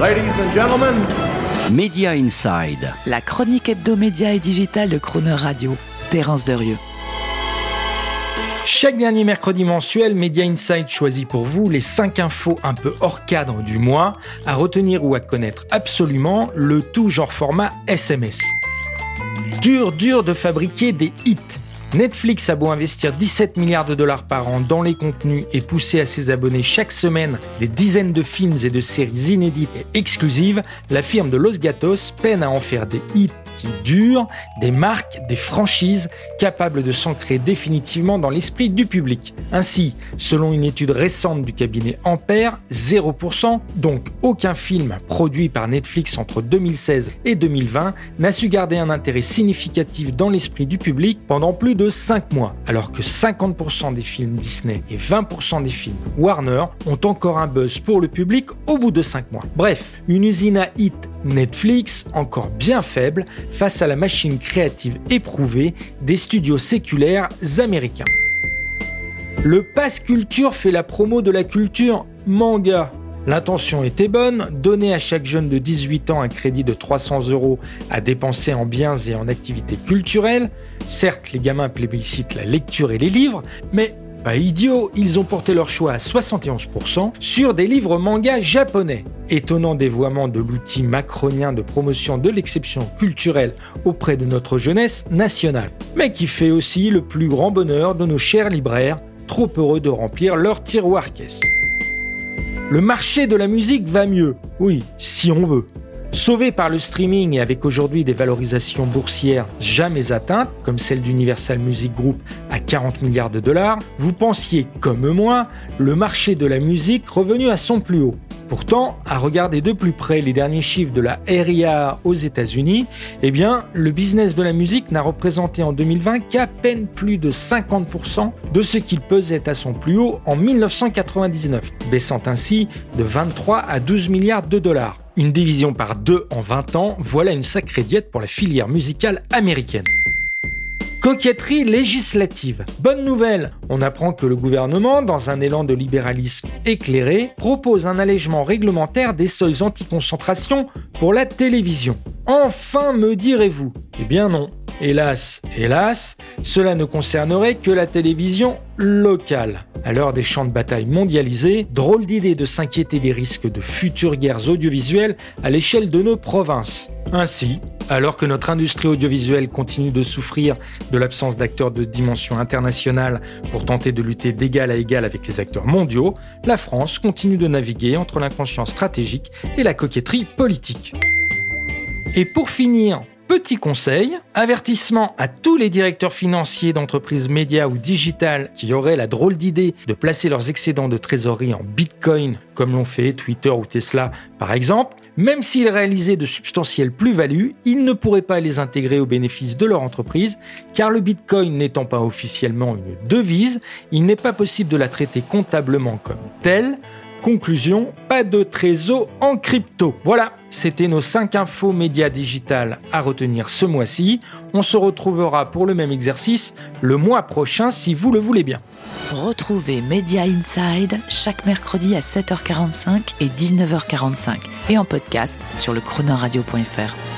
Ladies and gentlemen, Media Inside. La chronique hebdomédia et digitale de Croner Radio. Terence Derieux. Chaque dernier mercredi mensuel, Media Inside choisit pour vous les 5 infos un peu hors cadre du mois, à retenir ou à connaître absolument, le tout genre format SMS. Dur, dur de fabriquer des hits. Netflix a beau investir 17 milliards de dollars par an dans les contenus et pousser à ses abonnés chaque semaine des dizaines de films et de séries inédites et exclusives, la firme de Los Gatos peine à en faire des hits qui durent, des marques, des franchises capables de s'ancrer définitivement dans l'esprit du public. Ainsi, selon une étude récente du cabinet Ampère, 0%, donc aucun film produit par Netflix entre 2016 et 2020 n'a su garder un intérêt significatif dans l'esprit du public pendant plus de 5 mois, alors que 50% des films Disney et 20% des films Warner ont encore un buzz pour le public au bout de 5 mois. Bref, une usine à hit Netflix encore bien faible face à la machine créative éprouvée des studios séculaires américains. Le Pass Culture fait la promo de la culture manga. L'intention était bonne, donner à chaque jeune de 18 ans un crédit de 300 euros à dépenser en biens et en activités culturelles. Certes, les gamins plébiscitent la lecture et les livres, mais pas idiot, ils ont porté leur choix à 71% sur des livres manga japonais. Étonnant dévoiement de l'outil macronien de promotion de l'exception culturelle auprès de notre jeunesse nationale, mais qui fait aussi le plus grand bonheur de nos chers libraires, trop heureux de remplir leur tiroir caisse. Le marché de la musique va mieux, oui, si on veut. Sauvé par le streaming et avec aujourd'hui des valorisations boursières jamais atteintes, comme celle d'Universal Music Group à 40 milliards de dollars, vous pensiez, comme moi, le marché de la musique revenu à son plus haut. Pourtant, à regarder de plus près les derniers chiffres de la RIA aux États-Unis, eh le business de la musique n'a représenté en 2020 qu'à peine plus de 50% de ce qu'il pesait à son plus haut en 1999, baissant ainsi de 23 à 12 milliards de dollars. Une division par deux en 20 ans, voilà une sacrée diète pour la filière musicale américaine. Coquetterie législative. Bonne nouvelle, on apprend que le gouvernement, dans un élan de libéralisme éclairé, propose un allègement réglementaire des seuils anti-concentration pour la télévision. Enfin, me direz-vous Eh bien non. Hélas, hélas, cela ne concernerait que la télévision locale. À l'heure des champs de bataille mondialisés, drôle d'idée de s'inquiéter des risques de futures guerres audiovisuelles à l'échelle de nos provinces. Ainsi, alors que notre industrie audiovisuelle continue de souffrir de l'absence d'acteurs de dimension internationale pour tenter de lutter d'égal à égal avec les acteurs mondiaux, la France continue de naviguer entre l'inconscient stratégique et la coquetterie politique. Et pour finir, Petit conseil, avertissement à tous les directeurs financiers d'entreprises médias ou digitales qui auraient la drôle d'idée de placer leurs excédents de trésorerie en Bitcoin, comme l'ont fait Twitter ou Tesla par exemple. Même s'ils réalisaient de substantielles plus-values, ils ne pourraient pas les intégrer au bénéfice de leur entreprise, car le Bitcoin n'étant pas officiellement une devise, il n'est pas possible de la traiter comptablement comme telle. Conclusion, pas de trésor en crypto. Voilà, c'était nos 5 infos médias digitales à retenir ce mois-ci. On se retrouvera pour le même exercice le mois prochain si vous le voulez bien. Retrouvez Media Inside chaque mercredi à 7h45 et 19h45 et en podcast sur le chronoradio.fr.